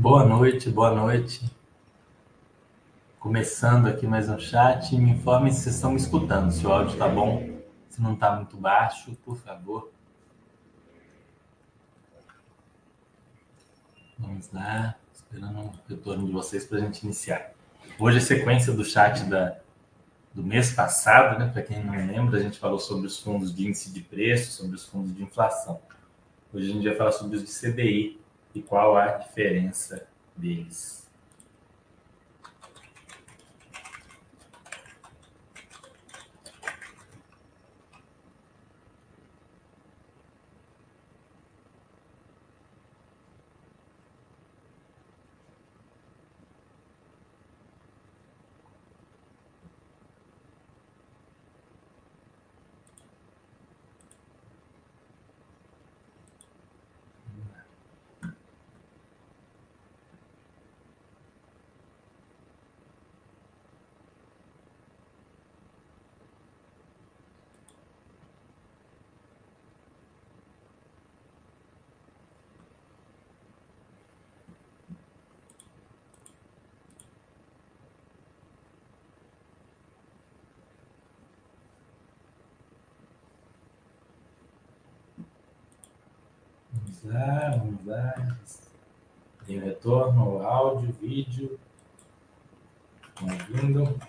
Boa noite, boa noite. Começando aqui mais um chat. Me informem se estão me escutando, se o áudio está bom, se não está muito baixo, por favor. Vamos lá, esperando o retorno de vocês para a gente iniciar. Hoje é sequência do chat da, do mês passado, né? Para quem não lembra, a gente falou sobre os fundos de índice de preço, sobre os fundos de inflação. Hoje a gente vai falar sobre os de CDI e qual a diferença deles. Vamos lá, vamos lá. Tem o retorno, áudio, vídeo. Estão ouvindo?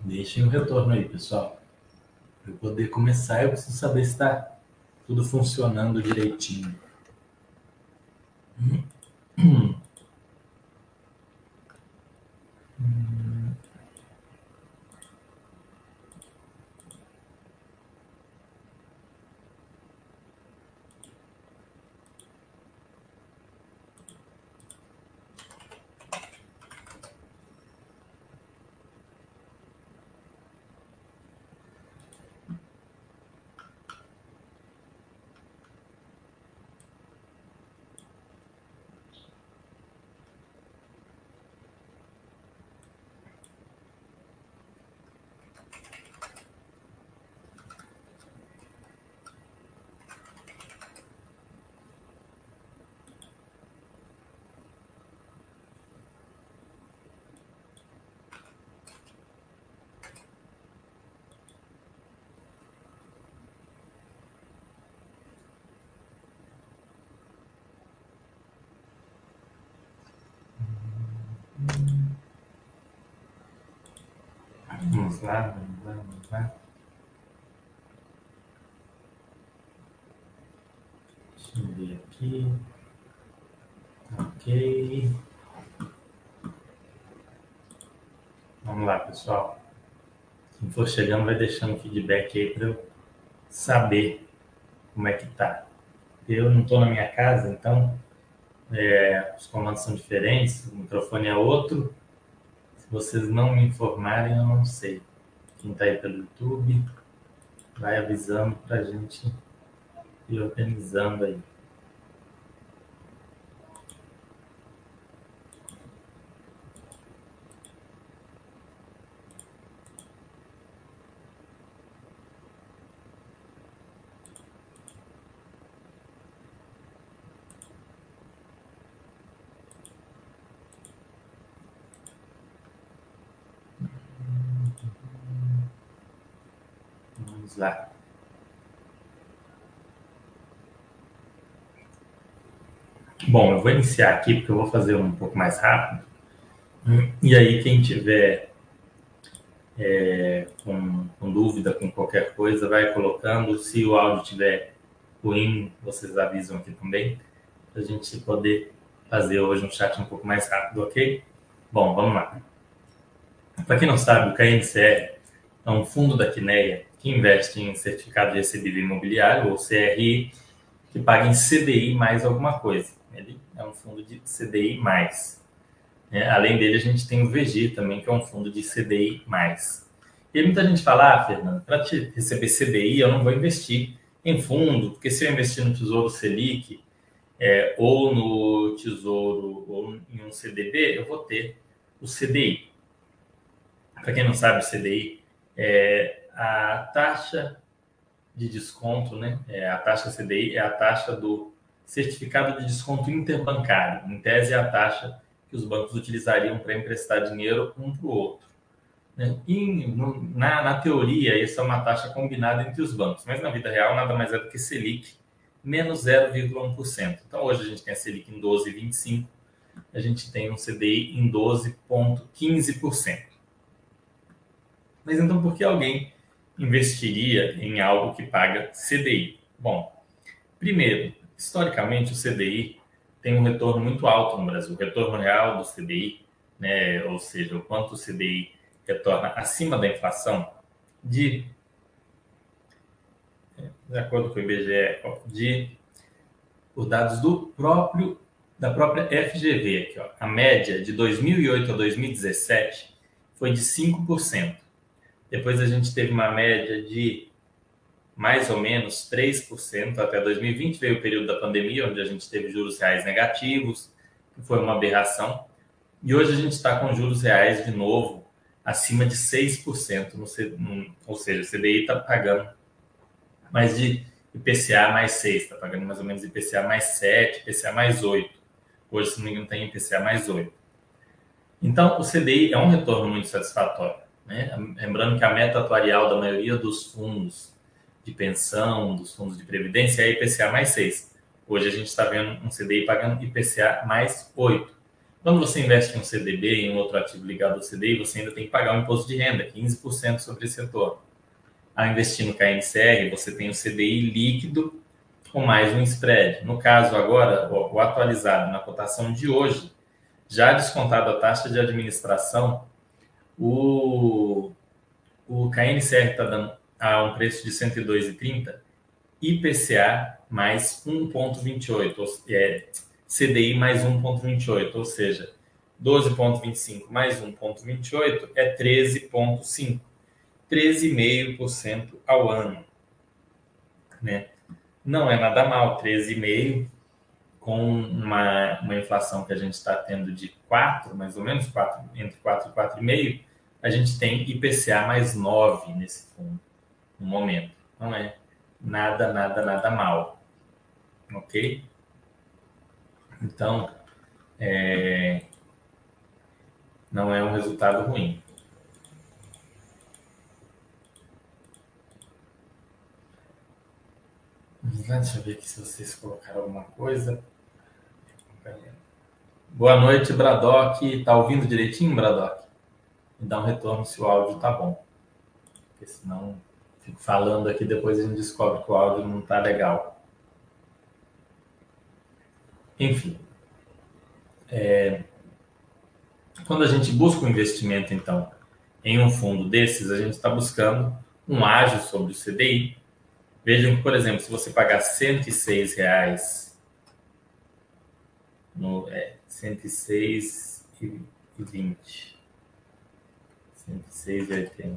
Deixem o retorno aí, pessoal. Para eu poder começar, eu preciso saber se está tudo funcionando direitinho. Vamos lá, vamos lá. Deixa eu ver aqui. Ok. Vamos lá, pessoal. Quem for chegando vai deixando feedback aí para eu saber como é que tá. Eu não estou na minha casa, então é, os comandos são diferentes, o microfone é outro. Vocês não me informarem, eu não sei. Quem está aí pelo YouTube, vai avisando para a gente ir organizando aí. Bom, eu vou iniciar aqui porque eu vou fazer um pouco mais rápido. E aí, quem tiver é, com, com, dúvida, com qualquer coisa, vai colocando. Se o áudio estiver ruim, vocês avisam aqui também, para a gente poder fazer hoje um chat um pouco mais rápido, ok? Bom, vamos lá. Para quem não sabe, o KNCR é um fundo da Quineia que investe em certificado de recebível imobiliário, ou CRI, que paga em CDI mais alguma coisa. Ele é um fundo de CDI mais. É, além dele, a gente tem o VG também, que é um fundo de CDI mais. E muita gente fala, ah, Fernando, para receber CDI eu não vou investir em fundo, porque se eu investir no Tesouro Selic é, ou no Tesouro ou em um CDB, eu vou ter o CDI. Para quem não sabe, o CDI é a taxa de desconto, né? É, a taxa CDI é a taxa do certificado de desconto interbancário. Em tese, é a taxa que os bancos utilizariam para emprestar dinheiro um para o outro. Né? E no, na, na teoria, isso é uma taxa combinada entre os bancos, mas na vida real nada mais é do que Selic menos 0,1%. Então hoje a gente tem a Selic em 12,25%, a gente tem um CDI em 12,15%. Mas então por que alguém investiria em algo que paga CDI? Bom, primeiro, historicamente o CDI tem um retorno muito alto no Brasil. O retorno real do CDI, né, ou seja, o quanto o CDI retorna acima da inflação, de, de acordo com o IBGE, de os dados do próprio da própria FGV aqui, ó, a média de 2008 a 2017 foi de 5%. Depois a gente teve uma média de mais ou menos 3% até 2020, veio o período da pandemia, onde a gente teve juros reais negativos, que foi uma aberração. E hoje a gente está com juros reais de novo acima de 6%, no, no, ou seja, o CDI está pagando mais de IPCA mais 6, está pagando mais ou menos IPCA mais 7, IPCA mais 8. Hoje, se não me engano, tem IPCA mais 8. Então, o CDI é um retorno muito satisfatório. Né? Lembrando que a meta atuarial da maioria dos fundos de pensão, dos fundos de previdência é IPCA mais 6. Hoje a gente está vendo um CDI pagando IPCA mais 8. Quando você investe em um CDB, em um outro ativo ligado ao CDI, você ainda tem que pagar um imposto de renda, 15% sobre esse retorno. Ao investir no KNCR, você tem o CDI líquido com mais um spread. No caso agora, o atualizado na cotação de hoje, já descontado a taxa de administração, o, o KNCR está dando a um preço de 102,30, IPCA mais 1,28, é, CDI mais 1,28, ou seja, 12,25 mais 1,28 é 13,5, 13,5% ao ano. Né? Não é nada mal, 13,5% com uma, uma inflação que a gente está tendo de 4, mais ou menos, 4, entre 4 e 4,5%, a gente tem IPCA mais 9 nesse fundo, no momento. Não é nada, nada, nada mal. Ok? Então, é, não é um resultado ruim. Deixa eu ver aqui se vocês colocaram alguma coisa. Boa noite, Bradock. Tá ouvindo direitinho, Bradock? Me dá um retorno se o áudio tá bom. Porque senão fico falando aqui, depois a gente descobre que o áudio não tá legal. Enfim. É... Quando a gente busca um investimento, então, em um fundo desses, a gente está buscando um ágio sobre o CDI. Vejam que, por exemplo, se você pagar 106 reais no é, 106 e 20 106,80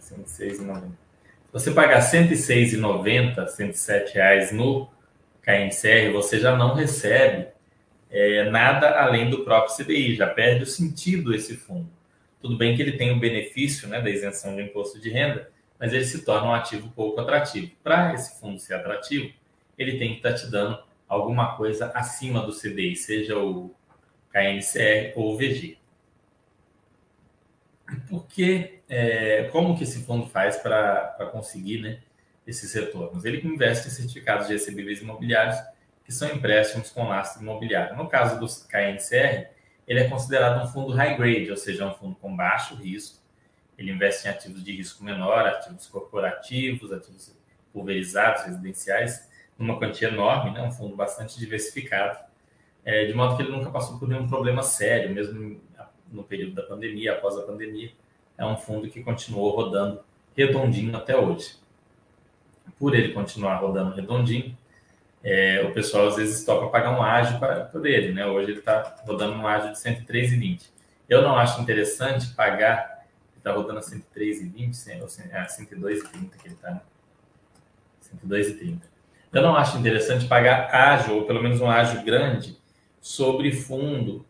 106,90 se você pagar 106,90 107 reais no KNCR, você já não recebe é, nada além do próprio CDI, já perde o sentido esse fundo. Tudo bem que ele tem o benefício né, da isenção do imposto de renda, mas ele se torna um ativo pouco atrativo. Para esse fundo ser atrativo, ele tem que estar tá te dando alguma coisa acima do CDI, seja o KNCR ou o VG. Porque, é, como que esse fundo faz para conseguir né, esses retornos? Ele investe em certificados de recebíveis imobiliários que são empréstimos com lastro imobiliário. No caso do KNCR, ele é considerado um fundo high grade, ou seja, um fundo com baixo risco. Ele investe em ativos de risco menor, ativos corporativos, ativos pulverizados, residenciais, numa quantia enorme, né? um fundo bastante diversificado, é, de modo que ele nunca passou por nenhum problema sério, mesmo no período da pandemia, após a pandemia. É um fundo que continuou rodando redondinho até hoje. Por ele continuar rodando redondinho, é, o pessoal às vezes topa pagar um ágio para, por ele, né? Hoje ele está rodando um ágio de 103,20. Eu não acho interessante pagar, ele está rodando a 103,20, ou é, a 102,30 que ele está, né? 102,30. Eu não acho interessante pagar ágio, ou pelo menos um ágio grande, sobre fundo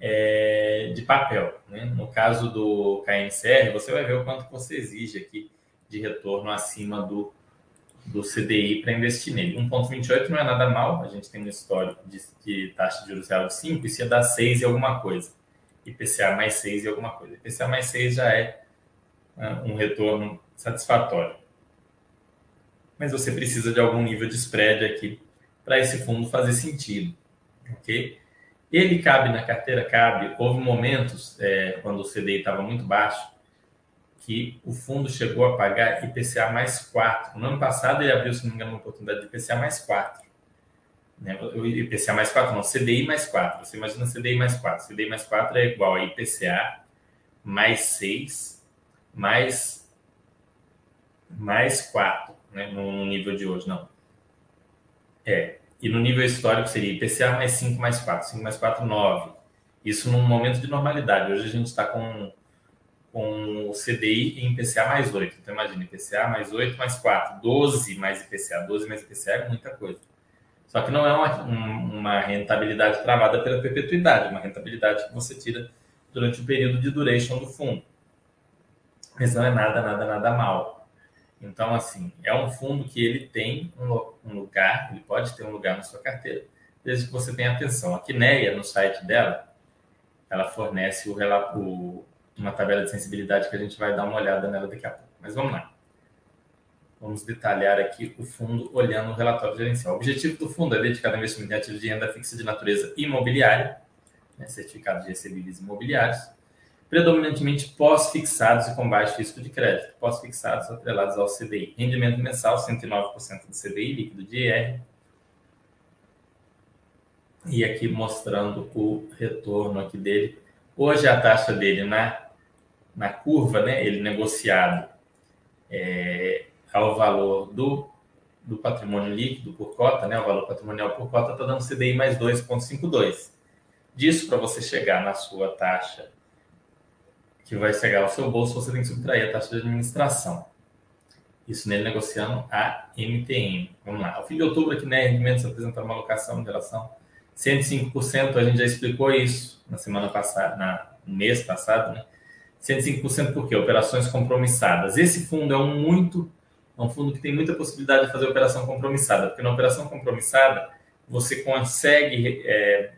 é, de papel. Né? No caso do KNCR, você vai ver o quanto você exige aqui de retorno acima do do CDI para investir nele. 1,28 não é nada mal, a gente tem um histórico de, de taxa de juros real de 5, isso ia dar 6 e alguma coisa. IPCA mais 6 e alguma coisa. IPCA mais 6 já é uh, um retorno satisfatório. Mas você precisa de algum nível de spread aqui para esse fundo fazer sentido, ok? Ele cabe na carteira? Cabe. Houve momentos, é, quando o CDI estava muito baixo, que o fundo chegou a pagar IPCA mais 4. No ano passado ele abriu, se não me engano, uma oportunidade de IPCA mais 4. Né? IPCA mais 4 não, CDI mais 4. Você imagina CDI mais 4. CDI mais 4 é igual a IPCA mais 6 mais, mais 4, né? no nível de hoje, não. É, e no nível histórico seria IPCA mais 5 mais 4. 5 mais 4, 9. Isso num momento de normalidade. Hoje a gente está com com o CDI em IPCA mais 8. Então, imagina, IPCA mais 8 mais 4, 12 mais IPCA. 12 mais IPCA é muita coisa. Só que não é uma, uma rentabilidade travada pela perpetuidade, é uma rentabilidade que você tira durante o período de duration do fundo. Mas não é nada, nada, nada mal. Então, assim, é um fundo que ele tem um, lugar, ele pode ter um lugar na sua carteira, desde que você tenha atenção. A Quineia, no site dela, ela fornece o uma tabela de sensibilidade que a gente vai dar uma olhada nela daqui a pouco. Mas vamos lá. Vamos detalhar aqui o fundo olhando o relatório gerencial. O objetivo do fundo é dedicado ao investimento em ativos de renda fixa de natureza imobiliária, né, certificados de recebíveis imobiliários, predominantemente pós-fixados e com baixo risco de crédito, pós-fixados atrelados ao CDI. Rendimento mensal, 109% do CDI, líquido de IR. E aqui mostrando o retorno aqui dele. Hoje a taxa dele na na curva, né, ele negociado é, ao valor do, do patrimônio líquido por cota, né, o valor patrimonial por cota está dando CDI mais 2,52. Disso, para você chegar na sua taxa que vai chegar ao seu bolso, você tem que subtrair a taxa de administração. Isso nele negociando a MTM. Vamos lá. O fim de outubro aqui, né, rendimentos apresentaram uma alocação de relação 105%, a gente já explicou isso na semana passada, na, no mês passado, né? 105% por quê? Operações compromissadas. Esse fundo é um muito é um fundo que tem muita possibilidade de fazer operação compromissada, porque na operação compromissada você consegue é,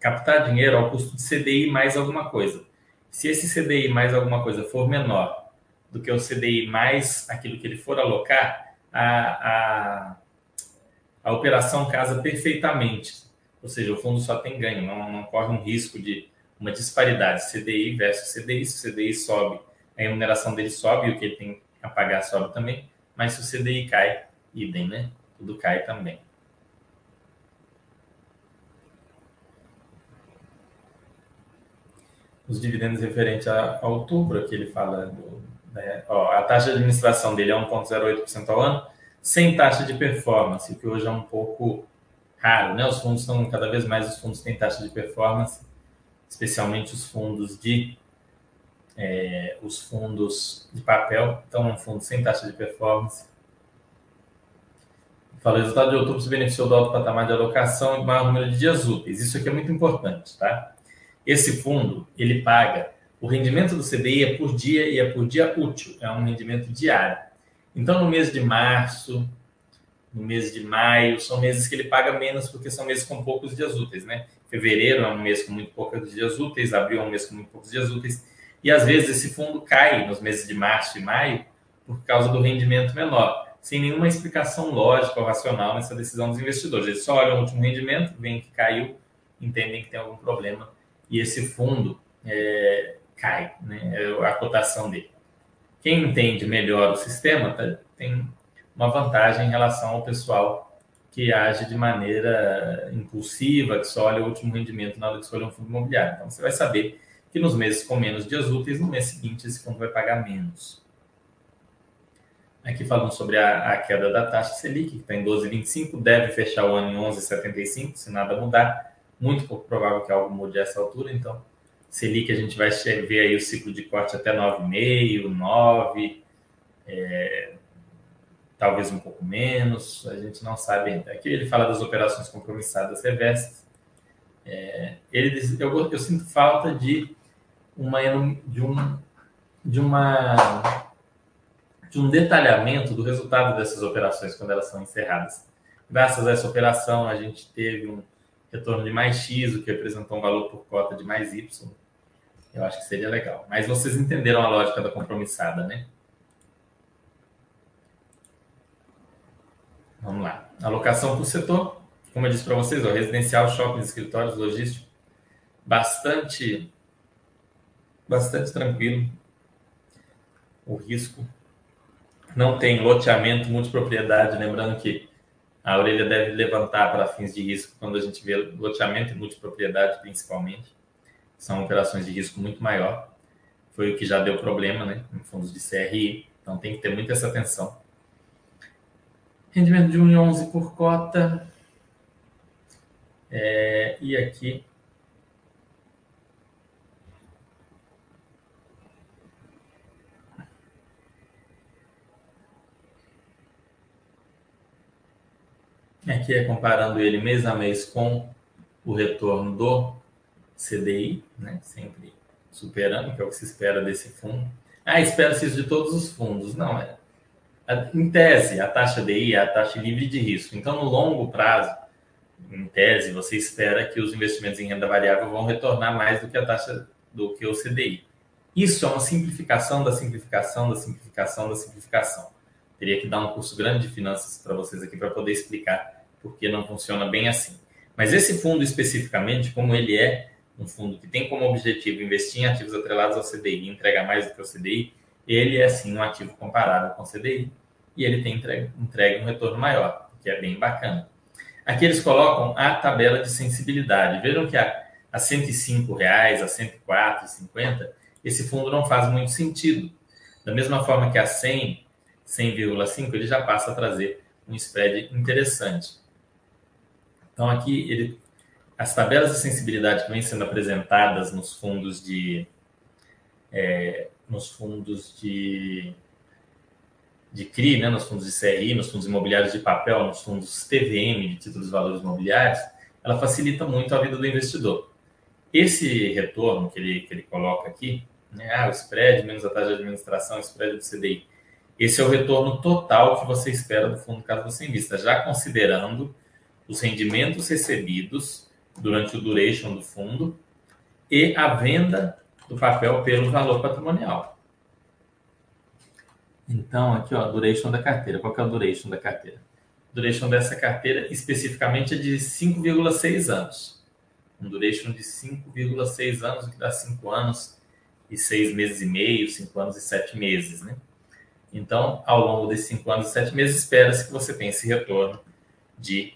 captar dinheiro ao custo de CDI mais alguma coisa. Se esse CDI mais alguma coisa for menor do que o CDI mais aquilo que ele for alocar, a, a, a operação casa perfeitamente. Ou seja, o fundo só tem ganho, não, não corre um risco de uma disparidade CDI versus CDI. Se o CDI sobe, a remuneração dele sobe e o que ele tem a pagar sobe também. Mas se o CDI cai, idem, né? Tudo cai também. Os dividendos referentes a, a outubro, aqui ele fala do, né? Ó, a taxa de administração dele é 1,08% ao ano, sem taxa de performance, que hoje é um pouco raro, né? Os fundos são cada vez mais os fundos têm taxa de performance especialmente os fundos de é, os fundos de papel, então um fundo sem taxa de performance. Fala, o resultado de outubro se beneficiou do alto patamar de alocação e maior número de dias úteis. Isso aqui é muito importante, tá? Esse fundo, ele paga, o rendimento do CDI é por dia e é por dia útil, é um rendimento diário. Então, no mês de março, no mês de maio, são meses que ele paga menos porque são meses com poucos dias úteis, né? Fevereiro é um mês com muito poucos dias úteis, abril é um mês com muito poucos dias úteis. E às vezes esse fundo cai nos meses de março e maio por causa do rendimento menor, sem nenhuma explicação lógica ou racional nessa decisão dos investidores. Eles só olham o último rendimento, veem que caiu, entendem que tem algum problema e esse fundo é, cai, né? É a cotação dele. Quem entende melhor o sistema tá, tem uma vantagem em relação ao pessoal que age de maneira impulsiva, que só olha o último rendimento na hora de escolher um fundo imobiliário. Então, você vai saber que nos meses com menos dias úteis, no mês seguinte, esse fundo vai pagar menos. Aqui falando sobre a, a queda da taxa Selic, que está em 12,25, deve fechar o ano em 11,75, se nada mudar. Muito pouco provável que algo mude a essa altura, então Selic a gente vai ver aí o ciclo de corte até 9,5, 9, é, talvez um pouco menos, a gente não sabe ainda. Aqui ele fala das operações compromissadas reversas. É, ele diz, eu, eu sinto falta de uma de um de uma de um detalhamento do resultado dessas operações quando elas são encerradas. Graças a essa operação, a gente teve um retorno de mais X, o que representou um valor por cota de mais Y. Eu acho que seria legal. Mas vocês entenderam a lógica da compromissada, né? Vamos lá. Alocação por setor. Como eu disse para vocês, ó, residencial, shopping, escritórios, logístico. Bastante, bastante tranquilo. O risco não tem loteamento, multipropriedade. Lembrando que a orelha deve levantar para fins de risco quando a gente vê loteamento e multipropriedade, principalmente. São operações de risco muito maior. Foi o que já deu problema né, em fundos de CRI. Então tem que ter muita essa atenção. Rendimento de 1,11 por cota. É, e aqui Aqui é comparando ele mês a mês com o retorno do CDI, né? sempre superando, que é o que se espera desse fundo. Ah, espera-se isso de todos os fundos. Não, é. Em tese, a taxa DI é a taxa livre de risco. Então, no longo prazo, em tese, você espera que os investimentos em renda variável vão retornar mais do que a taxa do que o CDI. Isso é uma simplificação da simplificação da simplificação da simplificação. Teria que dar um curso grande de finanças para vocês aqui para poder explicar porque não funciona bem assim. Mas esse fundo especificamente, como ele é um fundo que tem como objetivo investir em ativos atrelados ao CDI e entregar mais do que o CDI, ele é sim um ativo comparável com o CDI e ele tem entregue, entregue um retorno maior, que é bem bacana. Aqui eles colocam a tabela de sensibilidade. Vejam que a, a 105 reais, a 104,50, esse fundo não faz muito sentido. Da mesma forma que a 100, 100,5, ele já passa a trazer um spread interessante. Então, aqui, ele, as tabelas de sensibilidade que vêm sendo apresentadas nos fundos de. É, nos fundos de, de CRI, né, nos fundos de CRI, nos fundos imobiliários de papel, nos fundos TVM, de títulos de valores imobiliários, ela facilita muito a vida do investidor. Esse retorno que ele, que ele coloca aqui, né, ah, o spread menos a taxa de administração, o spread do CDI, esse é o retorno total que você espera do fundo caso você invista, já considerando os rendimentos recebidos durante o duration do fundo e a venda do papel pelo valor patrimonial. Então, aqui, ó, duration da carteira. Qual que é o duration da carteira? duration dessa carteira especificamente é de 5,6 anos. Um duration de 5,6 anos, o que dá 5 anos e 6 meses e meio, 5 anos e 7 meses, né? Então, ao longo desses 5 anos e 7 meses, espera-se que você tenha esse retorno de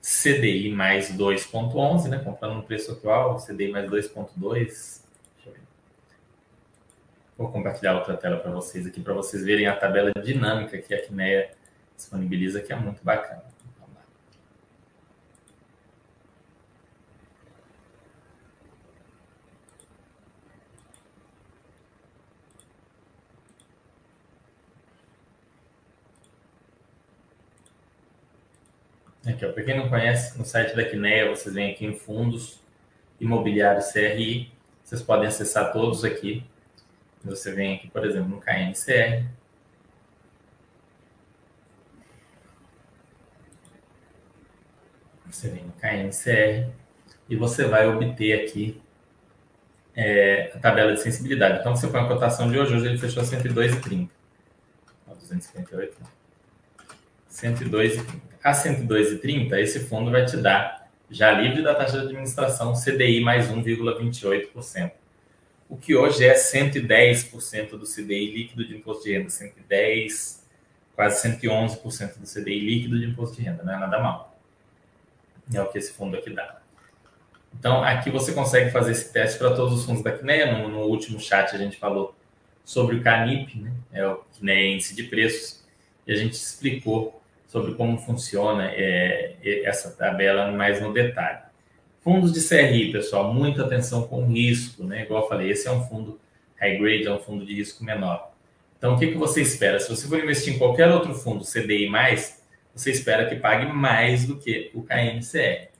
CDI mais 2,11, né? Comprando no preço atual, CDI mais 2,2. Vou compartilhar outra tela para vocês aqui, para vocês verem a tabela dinâmica que a Quineia disponibiliza, que é muito bacana. Aqui, para quem não conhece, no site da Quineia, vocês vêm aqui em fundos imobiliários CRI, vocês podem acessar todos aqui. Você vem aqui, por exemplo, no KNCR. Você vem no KNCR e você vai obter aqui é, a tabela de sensibilidade. Então, você põe a cotação de hoje, hoje ele fechou a 102,30. 258, 102,30 a 102,30, esse fundo vai te dar, já livre da taxa de administração, CDI mais 1,28%. O que hoje é 110% do CDI líquido de imposto de renda, 110, quase 111% do CDI líquido de imposto de renda, não é nada mal. É o que esse fundo aqui dá. Então, aqui você consegue fazer esse teste para todos os fundos da CNEA. No, no, último chat a gente falou sobre o CANIP, né? é o CNEA Índice de Preços, e a gente explicou sobre como funciona é, essa tabela mais no detalhe. Fundos de CRI, pessoal, muita atenção com risco, né? Igual eu falei, esse é um fundo high grade, é um fundo de risco menor. Então, o que, que você espera? Se você for investir em qualquer outro fundo CDI+, você espera que pague mais do que o KNCR.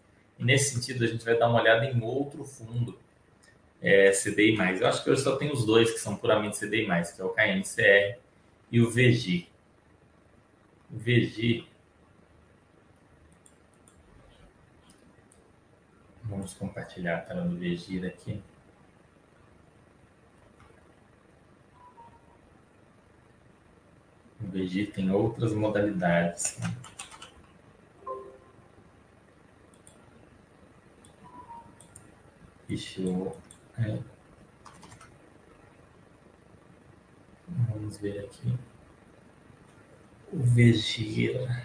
E nesse sentido, a gente vai dar uma olhada em outro fundo é, CDI+. Eu acho que eu só tenho os dois que são puramente CDI+, que é o KNCR e o VG. VG. Vamos compartilhar a tela do VG aqui. O VG tem outras modalidades. Né? É. Vamos ver aqui. O Vegira.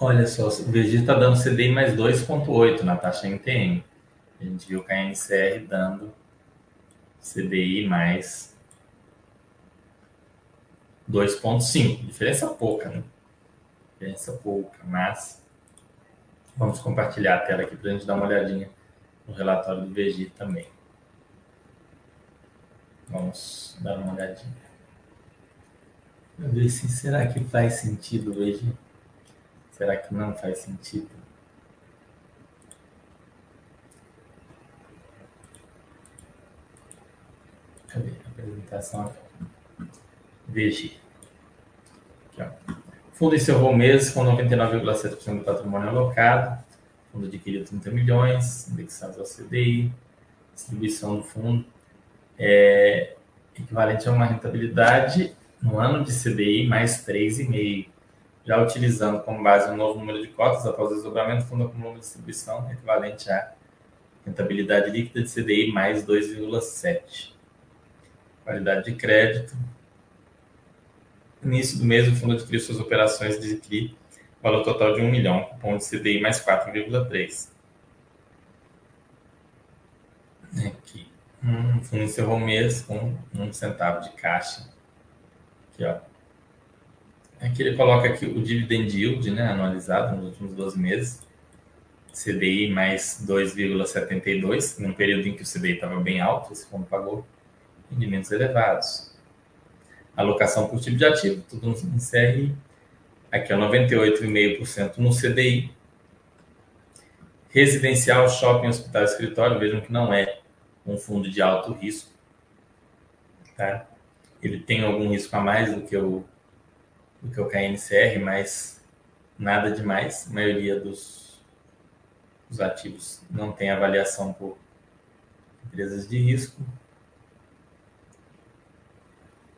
Olha só, o Vegira está dando CDI mais 2,8 na taxa NTM. A gente viu que a NCR dando CDI mais 2,5. Diferença pouca, né? Diferença pouca, mas Vamos compartilhar a tela aqui para a gente dar uma olhadinha no relatório do VG também. Vamos dar uma olhadinha. Ver se será que faz sentido o VG. Será que não faz sentido? Cadê a apresentação? VG. Aqui, ó. Fundo encerrou o mês com 99,7% do patrimônio alocado. Fundo adquiriu 30 milhões, indexados ao CDI. Distribuição do fundo é equivalente a uma rentabilidade no ano de CDI mais 3,5. Já utilizando como base um novo número de cotas após o desdobramento, o fundo acumulou uma distribuição equivalente a rentabilidade líquida de CDI mais 2,7. Qualidade de crédito, Início do mês, o fundo adquiriu suas operações de CRI, valor total de 1 milhão, cupom de CDI mais 4,3. Aqui. Hum, fundo encerrou o mês com um centavo de caixa. Aqui, ó. Aqui ele coloca aqui o dividend yield, né, anualizado nos últimos 12 meses. CDI mais 2,72, num período em que o CDI estava bem alto, esse fundo pagou rendimentos elevados alocação por tipo de ativo, tudo no CRI. Aqui é 98,5% no CDI. Residencial, shopping, hospital, escritório, vejam que não é um fundo de alto risco. Tá? Ele tem algum risco a mais do que o, do que o KNCR, mas nada demais. A maioria dos, dos ativos não tem avaliação por empresas de risco.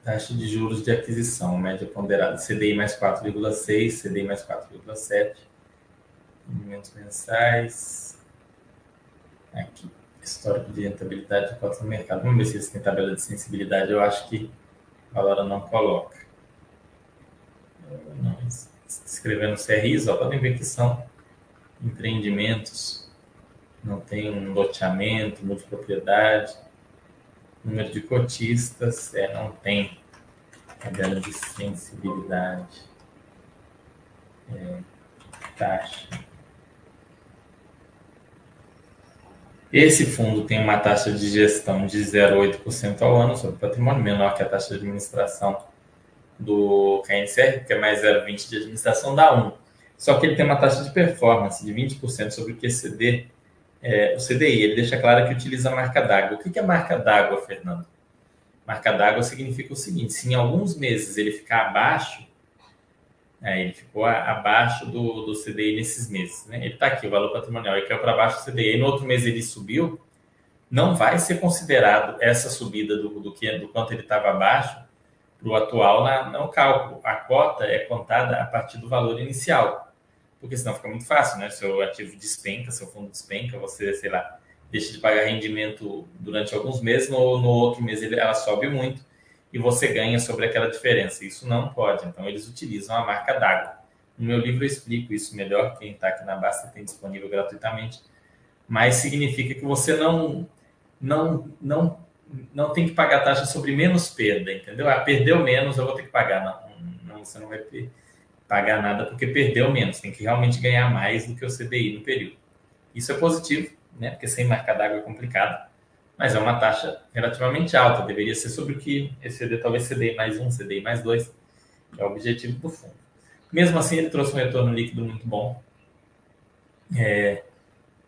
Taxa de juros de aquisição, média ponderada CDI mais 4,6, CDI mais 4,7. Rendimentos mensais. Aqui, histórico de rentabilidade de cotas no mercado. Vamos ver se eles têm tabela de sensibilidade. Eu acho que a Valora não coloca. Não, escrevendo CRIs, ó, podem ver que são empreendimentos, não tem um loteamento, multipropriedade número de cotistas, é, não tem tabela de sensibilidade, é, taxa. Esse fundo tem uma taxa de gestão de 0,8% ao ano sobre patrimônio, menor que a taxa de administração do KNCR, que é mais 0,20% de administração, dá 1. Só que ele tem uma taxa de performance de 20% sobre o QCD é, o CDI, ele deixa claro que utiliza a marca d'água. O que é marca d'água, Fernando? Marca d'água significa o seguinte: se em alguns meses ele ficar abaixo, é, ele ficou abaixo do, do CDI nesses meses, né? Ele está aqui, o valor patrimonial, ele caiu para baixo do CDI, e no outro mês ele subiu, não vai ser considerado essa subida do, do, que, do quanto ele estava abaixo para o atual na, no cálculo. A cota é contada a partir do valor inicial porque senão fica muito fácil, né? Seu ativo despenca, seu fundo despenca, você, sei lá, deixa de pagar rendimento durante alguns meses, no, no outro mês ele, ela sobe muito e você ganha sobre aquela diferença. Isso não pode, então eles utilizam a marca d'água. No meu livro eu explico isso melhor, quem está aqui na Basta tem disponível gratuitamente, mas significa que você não, não, não, não tem que pagar taxa sobre menos perda, entendeu? Ah, perdeu menos, eu vou ter que pagar. Não, não você não vai pagar nada porque perdeu menos, tem que realmente ganhar mais do que o CDI no período. Isso é positivo, né? Porque sem marca d'água é complicado, mas é uma taxa relativamente alta, deveria ser sobre o que exceder talvez CDI mais um, CDI mais dois, que é o objetivo do fundo. Mesmo assim, ele trouxe um retorno líquido muito bom. É,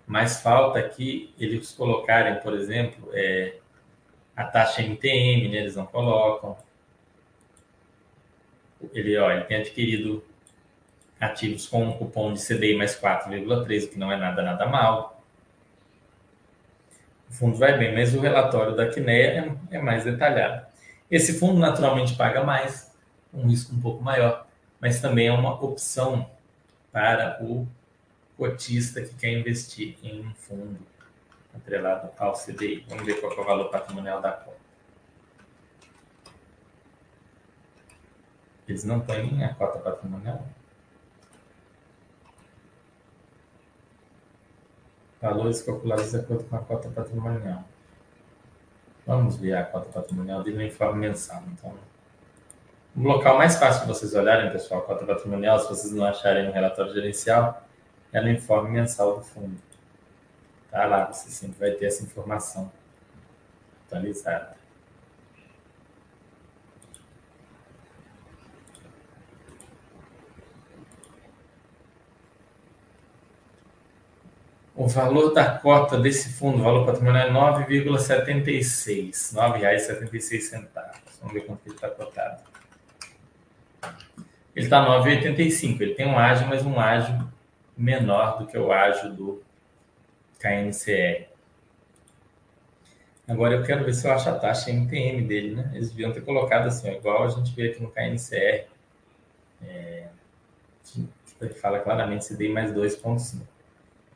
mas falta aqui eles colocarem, por exemplo, é, a taxa MTM, né, eles não colocam. Ele, ó, ele tem adquirido ativos com um cupom de CDI mais 4,3, o que não é nada, nada mal. O fundo vai bem, mas o relatório da Quineia é, é mais detalhado. Esse fundo naturalmente paga mais, um risco um pouco maior, mas também é uma opção para o cotista que quer investir em um fundo atrelado ao CDI. Vamos ver qual é o valor patrimonial da conta. Eles não têm a cota patrimonial? Valores calculados de acordo com a cota patrimonial. Vamos ver a cota patrimonial dele no mensal. Então, o local mais fácil de vocês olharem, pessoal, a cota patrimonial, se vocês não acharem no relatório gerencial, é no informe mensal do fundo. Tá lá, você sempre vai ter essa informação atualizada. O valor da cota desse fundo, o valor patrimonial é 9,76, R$ 9,76. Vamos ver quanto ele está cotado. Ele está 9,85. Ele tem um ágio, mas um ágio menor do que o ágio do KNCR. Agora eu quero ver se eu acho a taxa MTM dele, né? Eles deviam ter colocado assim, igual a gente vê aqui no KNCR. É, que fala claramente CDI mais 2,5.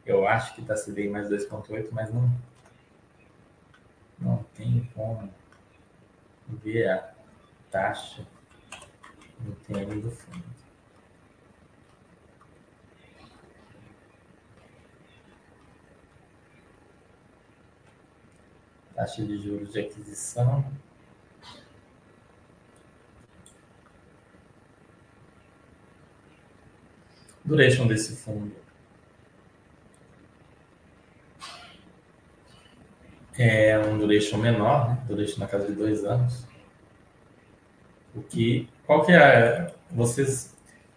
Eu acho que está CDI mais 2,8, mas não, não tem como ver a taxa MTM do fundo. taxa de juros de aquisição. Duration desse fundo. É um duration menor, né? duration na casa de dois anos. O que, qual que é, vocês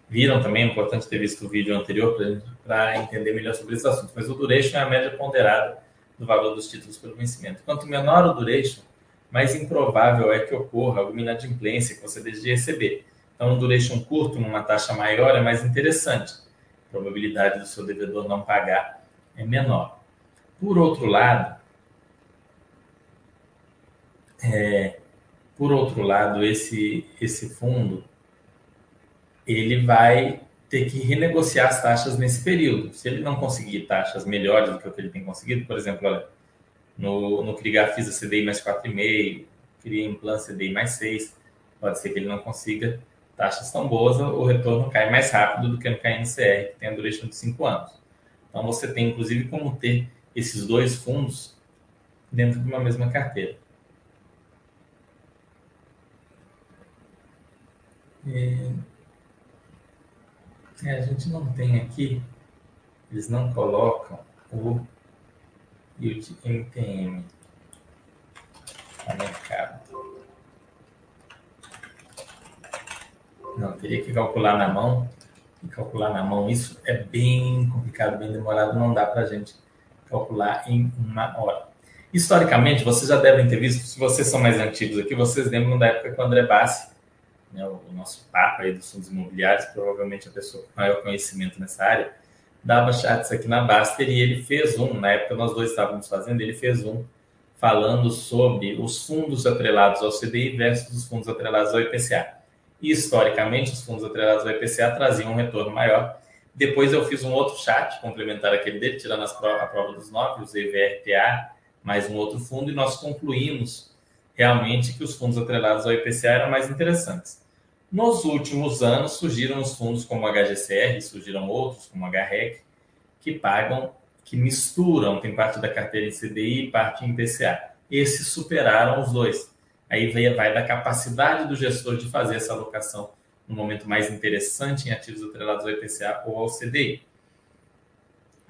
viram também, é importante ter visto o vídeo anterior para entender melhor sobre esse assunto, mas o duration é a média ponderada do valor dos títulos pelo vencimento. Quanto menor o duration, mais improvável é que ocorra alguma inadimplência que você deixe de receber. Então, um duration curto, numa taxa maior, é mais interessante. A probabilidade do seu devedor não pagar é menor. Por outro lado, é, por outro lado, esse, esse fundo ele vai ter que renegociar as taxas nesse período. Se ele não conseguir taxas melhores do que o que ele tem conseguido, por exemplo, olha, no, no Crigafisa CDI mais 4,5, cria Implan CDI mais 6, pode ser que ele não consiga taxas tão boas, o retorno cai mais rápido do que no KNCR, que tem a duração de 5 anos. Então você tem, inclusive, como ter esses dois fundos dentro de uma mesma carteira. E é, a gente não tem aqui, eles não colocam o yield MTM a mercado. Não, teria que calcular na mão. E calcular na mão, isso é bem complicado, bem demorado, não dá para a gente calcular em uma hora. Historicamente, vocês já devem ter visto, se vocês são mais antigos aqui, vocês lembram da época que o André Bassi né, o nosso papa aí dos fundos imobiliários, provavelmente a pessoa com maior conhecimento nessa área, dava chats aqui na Baster e ele fez um, na época nós dois estávamos fazendo, ele fez um falando sobre os fundos atrelados ao CDI versus os fundos atrelados ao IPCA. E, historicamente, os fundos atrelados ao IPCA traziam um retorno maior. Depois eu fiz um outro chat complementar aquele dele, tirando as a prova dos nove, os EVRTA, mais um outro fundo, e nós concluímos realmente que os fundos atrelados ao IPCA eram mais interessantes. Nos últimos anos surgiram os fundos como o HGCR, surgiram outros como o HREC, que pagam, que misturam, tem parte da carteira em CDI e parte em IPCA. Esses superaram os dois. Aí vai da capacidade do gestor de fazer essa alocação no momento mais interessante em ativos atrelados ao IPCA ou ao CDI.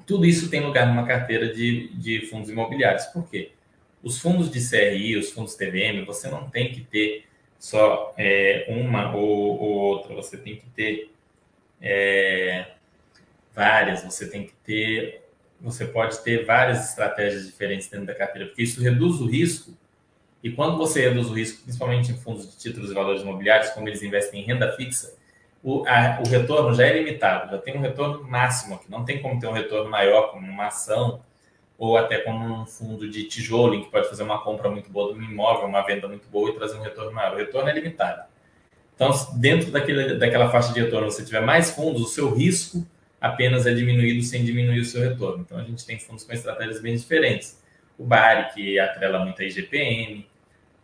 Tudo isso tem lugar numa carteira de, de fundos imobiliários. Por quê? Os fundos de CRI, os fundos TVM, você não tem que ter só é, uma ou, ou, outra, você tem que ter é, várias, você tem que ter, você pode ter várias estratégias diferentes dentro da carteira, porque isso reduz o risco. E quando você reduz o risco, principalmente em fundos de títulos e valores imobiliários, como eles investem em renda fixa, o, a, o retorno já é limitado, já tem um retorno máximo aqui. Não tem como ter um retorno maior como uma ação ou até como um fundo de tijolo, em que pode fazer uma compra muito boa de um imóvel, uma venda muito boa e trazer um retorno maior. O retorno é limitado. Então, dentro daquele, daquela faixa de retorno, você tiver mais fundos, o seu risco apenas é diminuído sem diminuir o seu retorno. Então, a gente tem fundos com estratégias bem diferentes. O BARI, que atrela muito a IGPM,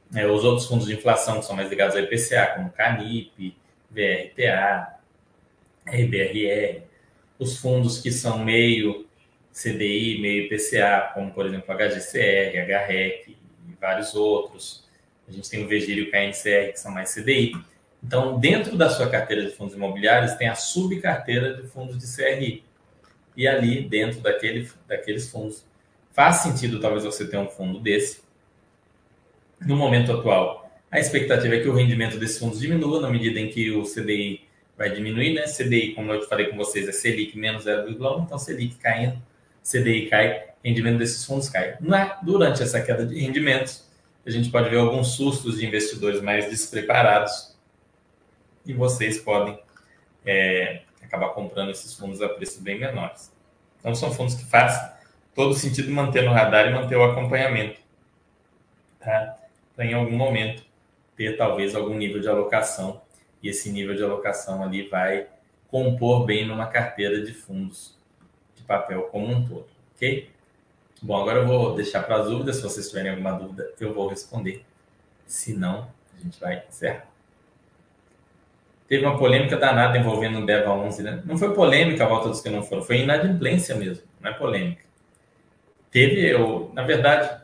né, os outros fundos de inflação que são mais ligados ao IPCA, como CANIP, VRPA, RBRR, os fundos que são meio CDI, meio IPCA, como por exemplo HGCR, HREC e vários outros. A gente tem o VGIR e o KNCR, que são mais CDI. Então, dentro da sua carteira de fundos imobiliários, tem a subcarteira de fundos de CRI. E ali, dentro daquele, daqueles fundos, faz sentido talvez você ter um fundo desse. No momento atual, a expectativa é que o rendimento desses fundos diminua na medida em que o CDI vai diminuir, né? CDI, como eu falei com vocês, é Selic menos 0,1, então Selic caindo, CDI cai, rendimento desses fundos cai. Na, durante essa queda de rendimentos, a gente pode ver alguns sustos de investidores mais despreparados e vocês podem é, acabar comprando esses fundos a preços bem menores. Então, são fundos que faz todo sentido manter no radar e manter o acompanhamento, tá? Para em algum momento ter talvez algum nível de alocação e esse nível de alocação ali vai compor bem numa carteira de fundos papel como um todo, ok? Bom, agora eu vou deixar para as dúvidas. Se vocês tiverem alguma dúvida, eu vou responder. Se não, a gente vai encerrar. Teve uma polêmica danada envolvendo o DEVA 11, né? Não foi polêmica a volta dos que não foram, foi inadimplência mesmo, não é polêmica. Teve, eu, na verdade,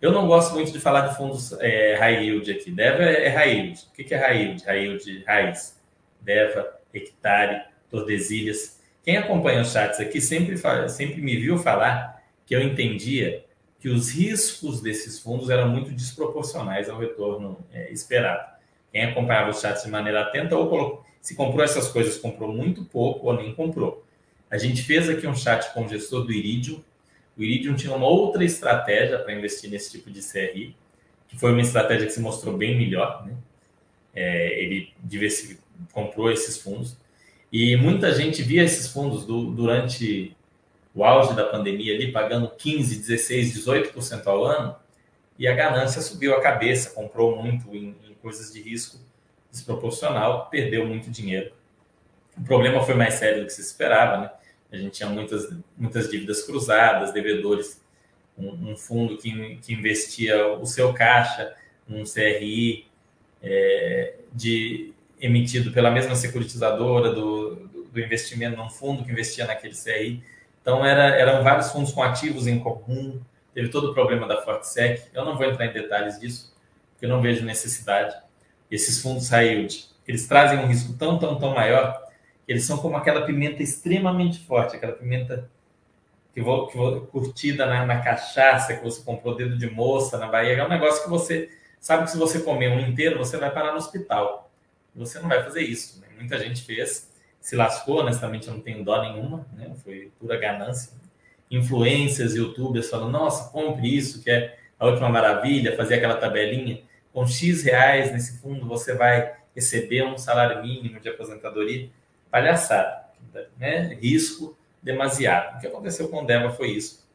eu não gosto muito de falar de fundos é, high yield aqui. DEVA é high yield. O que é high yield? High yield raiz. DEVA, hectare, Tordesilhas. Quem acompanha os chats aqui sempre, sempre me viu falar que eu entendia que os riscos desses fundos eram muito desproporcionais ao retorno é, esperado. Quem acompanhava os chats de maneira atenta ou colocou, se comprou essas coisas, comprou muito pouco ou nem comprou. A gente fez aqui um chat com o gestor do Iridium, o Iridium tinha uma outra estratégia para investir nesse tipo de CRI, que foi uma estratégia que se mostrou bem melhor. Né? É, ele comprou esses fundos e muita gente via esses fundos do, durante o auge da pandemia ali pagando 15, 16, 18% ao ano e a ganância subiu a cabeça, comprou muito em, em coisas de risco desproporcional, perdeu muito dinheiro. O problema foi mais sério do que se esperava, né? A gente tinha muitas, muitas dívidas cruzadas, devedores, um, um fundo que, que investia o seu caixa num CRI é, de, emitido pela mesma securitizadora do, do, investimento num fundo que investia naquele CRI. Então, era, eram vários fundos com ativos em comum, teve todo o problema da Fortsec. Eu não vou entrar em detalhes disso, porque eu não vejo necessidade. Esses fundos high yield, eles trazem um risco tão, tão, tão maior eles são como aquela pimenta extremamente forte, aquela pimenta que vou, que vou curtida na, na, cachaça que você comprou dedo de moça na Bahia. É um negócio que você sabe que se você comer um inteiro, você vai parar no hospital. Você não vai fazer isso. Né? Muita gente fez, se lascou, honestamente, eu não tenho dó nenhuma, né? foi pura ganância. Influências, youtubers falando, nossa, compre isso, que é a última maravilha, fazer aquela tabelinha. Com X reais nesse fundo, você vai receber um salário mínimo de aposentadoria palhaçada, né? risco demasiado. O que aconteceu com o Deva foi isso.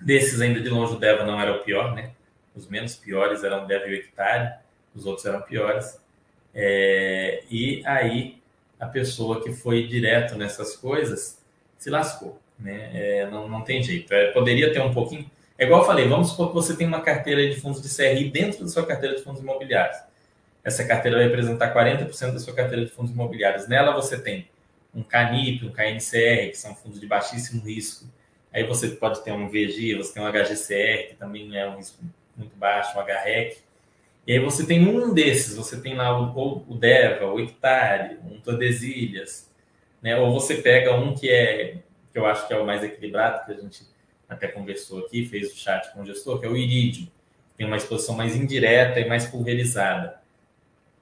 Desses, ainda de longe, o Deva não era o pior, né? Os menos piores eram o Deva e o Hectare, os outros eram piores. É... e aí, a pessoa que foi direto nessas coisas se lascou, né? É, não, não tem jeito. É, poderia ter um pouquinho. É igual eu falei, vamos supor que você tem uma carteira de fundos de CRI dentro da sua carteira de fundos imobiliários. Essa carteira vai representar 40% da sua carteira de fundos imobiliários. Nela você tem um CANIP, um KNCR, que são fundos de baixíssimo risco. Aí você pode ter um VG, você tem um HGCR, que também é um risco muito baixo, um HREC. E aí você tem um desses, você tem lá o, o DEVA, o Hectare, um Tordesilhas, né? Ou você pega um que é, que eu acho que é o mais equilibrado, que a gente até conversou aqui, fez o chat com o gestor, que é o Iridium. Tem uma exposição mais indireta e mais pulverizada.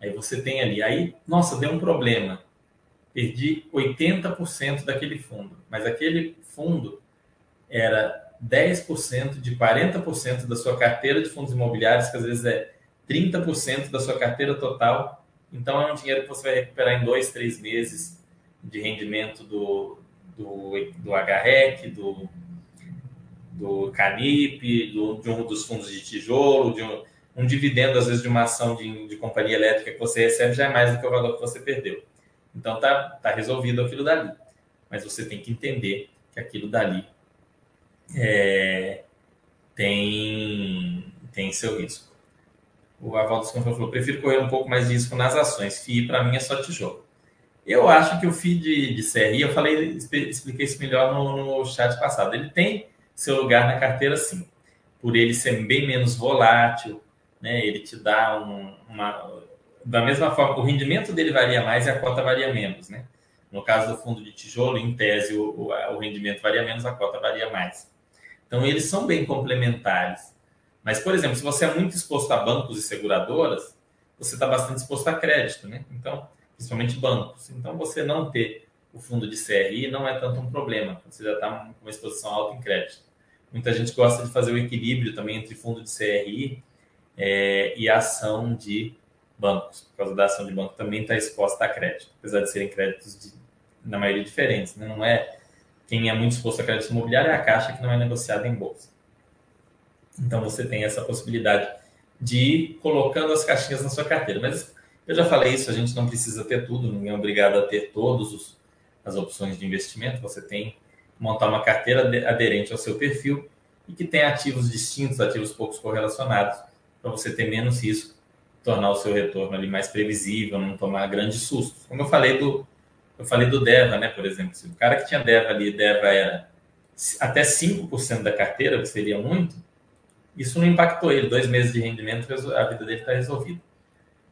Aí você tem ali, aí, nossa, deu um problema. Perdi 80% daquele fundo. Mas aquele fundo era 10% de 40% da sua carteira de fundos imobiliários, que às vezes é 30% da sua carteira total. Então, é um dinheiro que você vai recuperar em dois, três meses de rendimento do, do, do HREC, do, do Canip, do, de um dos fundos de tijolo, de um, um dividendo, às vezes, de uma ação de, de companhia elétrica que você recebe já é mais do que o valor que você perdeu. Então, tá, tá resolvido aquilo dali. Mas você tem que entender que aquilo dali é, tem, tem seu risco. O Avaldo Scampão falou: prefiro correr um pouco mais de risco nas ações. FII para mim é só tijolo. Eu acho que o FII de, de CRI, eu falei, expliquei isso melhor no, no chat passado. Ele tem seu lugar na carteira, sim. Por ele ser bem menos volátil, né? Ele te dá um, uma. Da mesma forma, o rendimento dele varia mais e a cota varia menos, né? No caso do fundo de tijolo, em tese, o, o, o rendimento varia menos, a cota varia mais. Então, eles são bem complementares. Mas, por exemplo, se você é muito exposto a bancos e seguradoras, você está bastante exposto a crédito, né? Então, principalmente bancos. Então, você não ter o fundo de CRI não é tanto um problema, você já está com uma exposição alta em crédito. Muita gente gosta de fazer o equilíbrio também entre fundo de CRI é, e ação de bancos. Por causa da ação de banco também está exposta a crédito, apesar de serem créditos de, na maioria diferentes. Né? Não é quem é muito exposto a crédito imobiliário é a caixa que não é negociada em bolsa. Então você tem essa possibilidade de ir colocando as caixinhas na sua carteira. Mas eu já falei isso, a gente não precisa ter tudo, ninguém é obrigado a ter todas as opções de investimento. Você tem montar uma carteira aderente ao seu perfil e que tem ativos distintos, ativos poucos correlacionados, para você ter menos risco, tornar o seu retorno ali mais previsível, não tomar grandes sustos. Como eu falei do eu falei do Deva, né, por exemplo, se o cara que tinha Deva ali, Deva era até 5% da carteira, que seria muito, isso não impactou ele. Dois meses de rendimento, a vida dele está resolvida.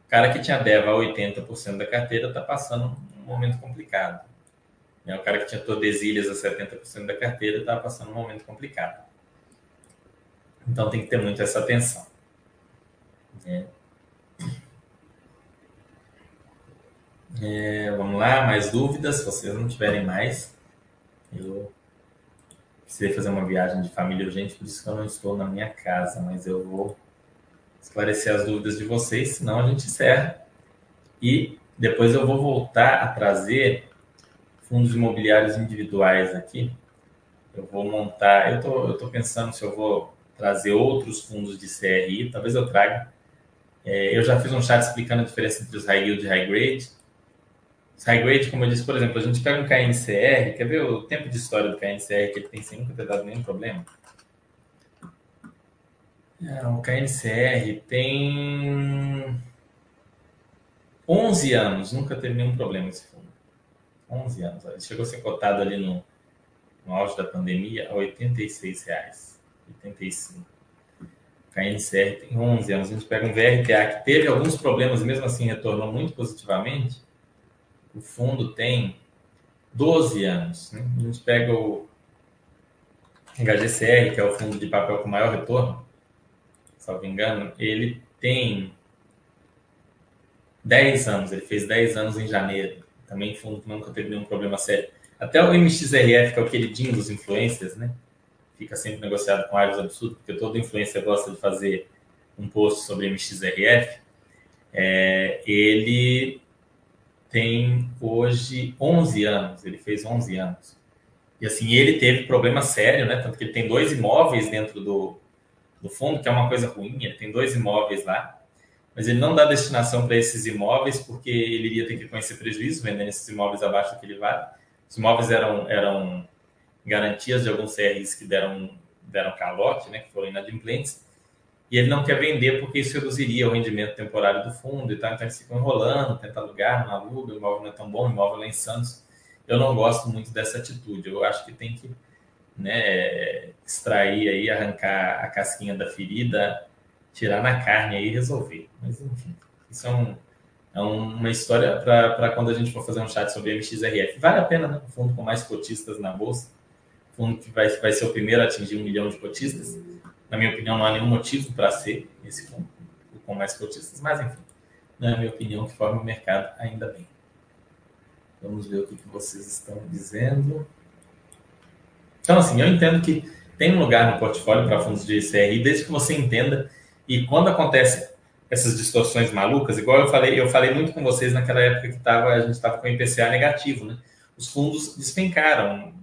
O cara que tinha DEVA a 80% da carteira está passando um momento complicado. Né? O cara que tinha Tordesilhas a 70% da carteira está passando um momento complicado. Então tem que ter muito essa atenção. É. É, vamos lá, mais dúvidas? Se vocês não tiverem mais, eu precisei fazer uma viagem de família urgente, por isso que eu não estou na minha casa, mas eu vou esclarecer as dúvidas de vocês, senão a gente encerra. E depois eu vou voltar a trazer fundos imobiliários individuais aqui. Eu vou montar, eu tô, eu tô pensando se eu vou trazer outros fundos de CRI, talvez eu traga. É, eu já fiz um chat explicando a diferença entre os high yield e high grade. Os high grade, como eu disse, por exemplo, a gente pega um KNCR, quer ver o tempo de história do KNCR, que ele tem sem nunca ter dado nenhum problema? É, o KNCR tem 11 anos, nunca teve nenhum problema esse fundo. 11 anos. Ele chegou a ser cotado ali no, no auge da pandemia a 86 reais. 85. KNCR tem 11 anos. A gente pega um VRTA que teve alguns problemas e mesmo assim retornou muito positivamente. O fundo tem 12 anos. Né? A gente pega o HGCR, que é o fundo de papel com maior retorno, salvo engano, ele tem 10 anos. Ele fez 10 anos em janeiro. Também fundo que nunca teve nenhum problema sério. Até o MXRF, que é o queridinho dos influencers, né? fica sempre negociado com áreas absurdos, porque toda influência gosta de fazer um post sobre MXRF, é, ele tem hoje 11 anos, ele fez 11 anos. E assim, ele teve problema sério, né? Tanto que ele tem dois imóveis dentro do, do fundo, que é uma coisa ruim, ele tem dois imóveis lá, mas ele não dá destinação para esses imóveis porque ele iria ter que conhecer prejuízo vendendo esses imóveis abaixo do que ele vale. Os imóveis eram, eram garantias de alguns CRs que deram, deram calote, né, que foram inadimplentes, e ele não quer vender porque isso reduziria o rendimento temporário do fundo e tal, então eles ficam enrolando, tenta alugar, não aluga, o imóvel não é tão bom, o imóvel lá em Santos. Eu não gosto muito dessa atitude, eu acho que tem que né, extrair aí, arrancar a casquinha da ferida, tirar na carne aí e resolver. Mas enfim, isso é, um, é uma história para quando a gente for fazer um chat sobre MXRF. Vale a pena, né? Um fundo com mais cotistas na bolsa fundo que vai, vai ser o primeiro a atingir um milhão de cotistas. Na minha opinião, não há nenhum motivo para ser esse fundo com mais cotistas, mas enfim, na minha opinião, que forma o mercado ainda bem. Vamos ver o que, que vocês estão dizendo. Então, assim, eu entendo que tem um lugar no portfólio para fundos de CRI, desde que você entenda. E quando acontece essas distorções malucas, igual eu falei, eu falei muito com vocês naquela época que tava, a gente estava com o IPCA negativo, né? Os fundos despencaram.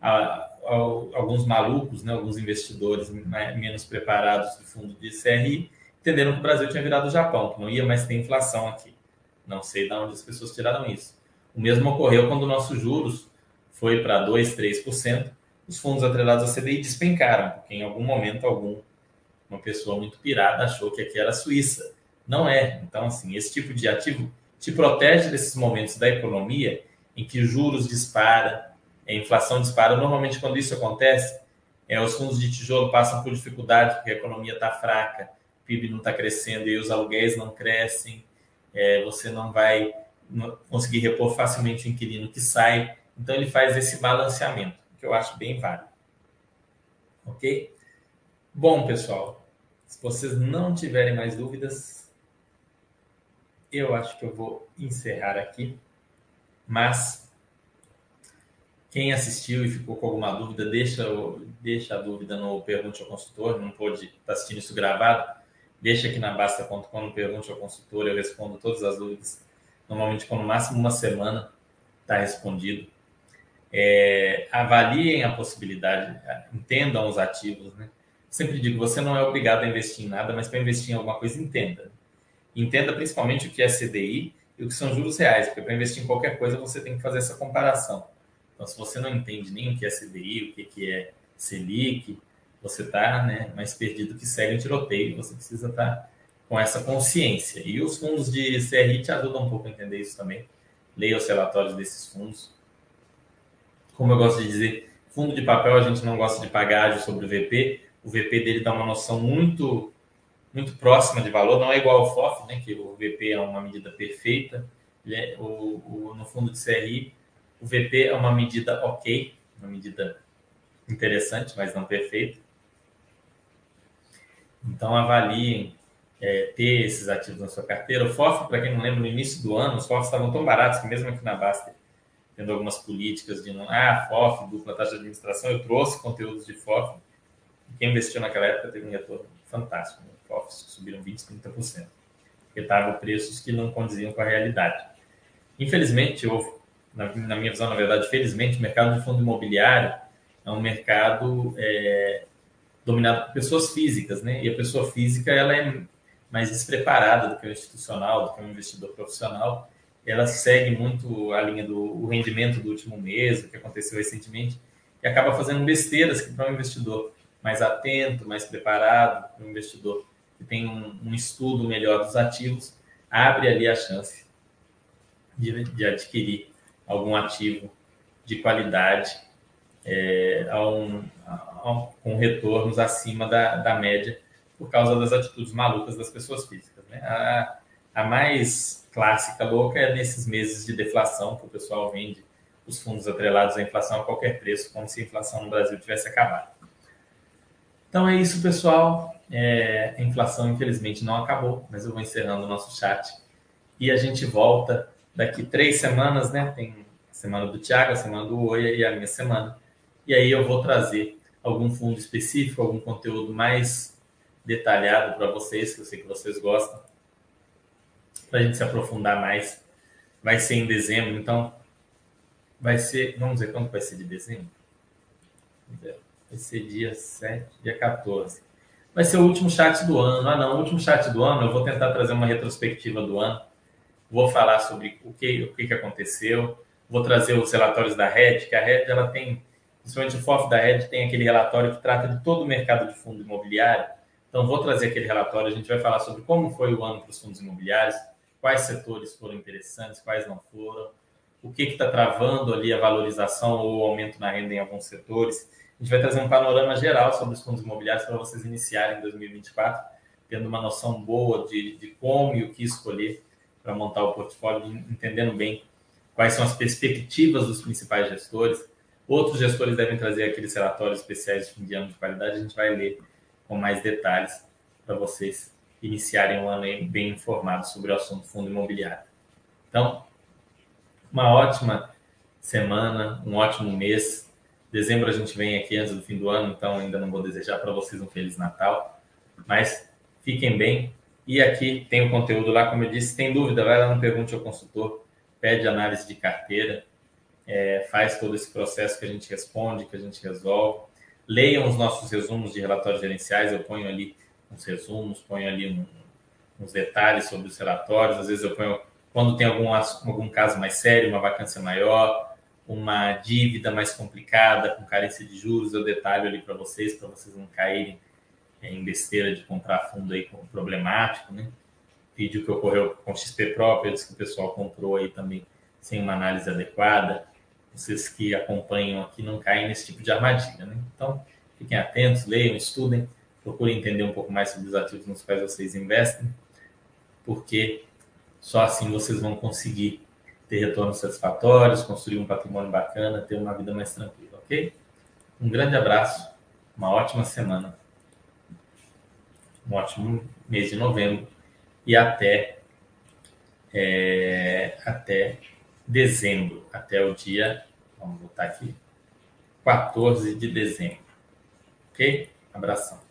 A, alguns malucos, né, alguns investidores menos preparados de fundo de CRI, entenderam que o Brasil tinha virado o Japão, que não ia mais ter inflação aqui. Não sei de onde as pessoas tiraram isso. O mesmo ocorreu quando nossos juros foi para 2, 3%, os fundos atrelados à CDI despencaram, porque em algum momento algum uma pessoa muito pirada achou que aqui era a Suíça. Não é. Então, assim, esse tipo de ativo te protege desses momentos da economia em que juros dispara, a inflação dispara. Normalmente, quando isso acontece, é, os fundos de tijolo passam por dificuldade porque a economia está fraca, o PIB não está crescendo e os aluguéis não crescem, é, você não vai conseguir repor facilmente o inquilino que sai. Então, ele faz esse balanceamento, que eu acho bem válido. Ok? Bom, pessoal, se vocês não tiverem mais dúvidas, eu acho que eu vou encerrar aqui. Mas quem assistiu e ficou com alguma dúvida, deixa, deixa a dúvida no Pergunte ao Consultor. Não pôde estar tá assistindo isso gravado, deixa aqui na Basta.com Pergunte ao Consultor. Eu respondo todas as dúvidas. Normalmente, com no máximo uma semana está respondido. É, avaliem a possibilidade, entendam os ativos, né? sempre digo, você não é obrigado a investir em nada, mas para investir em alguma coisa, entenda. Entenda principalmente o que é CDI e o que são juros reais, porque para investir em qualquer coisa você tem que fazer essa comparação. Então, se você não entende nem o que é CDI, o que é Selic, você está né, mais perdido que segue um tiroteio, você precisa estar tá com essa consciência. E os fundos de CRI te ajudam um pouco a entender isso também. Leia os relatórios desses fundos. Como eu gosto de dizer, fundo de papel a gente não gosta de pagar sobre o VP, o VP dele dá uma noção muito muito próxima de valor, não é igual ao FOF, né, que o VP é uma medida perfeita, é, o, o, no fundo de CRI, o VP é uma medida ok, uma medida interessante, mas não perfeita. Então, avaliem é, ter esses ativos na sua carteira. O FOF, para quem não lembra, no início do ano, os FOFs estavam tão baratos que mesmo aqui na Basta, tendo algumas políticas de não, ah, FOF, dupla taxa de administração, eu trouxe conteúdos de FOF, quem investiu naquela época teve um retorno fantástico. Né? Office subiram 20%, 30%, porque estavam preços que não condiziam com a realidade. Infelizmente, ou na, na, minha visão, na verdade, felizmente, o mercado de fundo imobiliário é um mercado é, dominado por pessoas físicas, né? E a pessoa física ela é mais despreparada do que o institucional, do que o investidor profissional. Ela segue muito a linha do rendimento do último mês, o que aconteceu recentemente, e acaba fazendo besteiras que para um investidor mais atento, mais preparado, um investidor que tem um, um, estudo melhor dos ativos, abre ali a chance de, de adquirir algum ativo de qualidade é, a um, a, com retornos acima da, da média por causa das atitudes malucas das pessoas físicas. Né? A, a mais clássica louca é nesses meses de deflação que o pessoal vende os fundos atrelados à inflação a qualquer preço, como se a inflação no Brasil tivesse acabado. Então é isso, pessoal. É, a inflação, infelizmente, não acabou, mas eu vou encerrando o nosso chat. E a gente volta daqui três semanas, né? Tem a semana do Thiago, a semana do Oi e a minha semana. E aí eu vou trazer algum fundo específico, algum conteúdo mais detalhado para vocês, que eu sei que vocês gostam, para a gente se aprofundar mais. Vai ser em dezembro, então vai ser, vamos ver quando vai ser de dezembro? Vai ser dia 7, dia 14. Vai ser o último chat do ano. Ah, não, o último chat do ano, eu vou tentar trazer uma retrospectiva do ano. Vou falar sobre o que, o que aconteceu. Vou trazer os relatórios da Red, que a Red ela tem, principalmente o FOF da Red, tem aquele relatório que trata de todo o mercado de fundo imobiliário. Então, vou trazer aquele relatório. A gente vai falar sobre como foi o ano para os fundos imobiliários, quais setores foram interessantes, quais não foram, o que está travando ali a valorização ou o aumento na renda em alguns setores a gente vai trazer um panorama geral sobre os fundos imobiliários para vocês iniciarem em 2024, tendo uma noção boa de, de como e o que escolher para montar o portfólio, entendendo bem quais são as perspectivas dos principais gestores. Outros gestores devem trazer aqueles relatórios especiais de fim de ano de qualidade, a gente vai ler com mais detalhes para vocês iniciarem o ano bem informados sobre o assunto fundo imobiliário. Então, uma ótima semana, um ótimo mês Dezembro a gente vem aqui antes do fim do ano, então ainda não vou desejar para vocês um Feliz Natal. Mas fiquem bem. E aqui tem o conteúdo lá, como eu disse. Tem dúvida, vai lá no Pergunte ao Consultor, pede análise de carteira, é, faz todo esse processo que a gente responde, que a gente resolve. Leiam os nossos resumos de relatórios gerenciais, eu ponho ali uns resumos, ponho ali um, uns detalhes sobre os relatórios. Às vezes eu ponho, quando tem algum, algum caso mais sério, uma vacância maior, uma dívida mais complicada, com carência de juros, eu detalho ali para vocês, para vocês não caírem em besteira de comprar fundo aí problemático, né? Vídeo que ocorreu com XP Properties, que o pessoal comprou aí também sem uma análise adequada. Vocês que acompanham aqui não caem nesse tipo de armadilha, né? Então, fiquem atentos, leiam, estudem, procurem entender um pouco mais sobre os ativos nos quais vocês investem, porque só assim vocês vão conseguir ter retornos satisfatórios, construir um patrimônio bacana, ter uma vida mais tranquila, ok? Um grande abraço, uma ótima semana, um ótimo mês de novembro e até, é, até dezembro, até o dia, vamos botar aqui, 14 de dezembro, ok? Abração.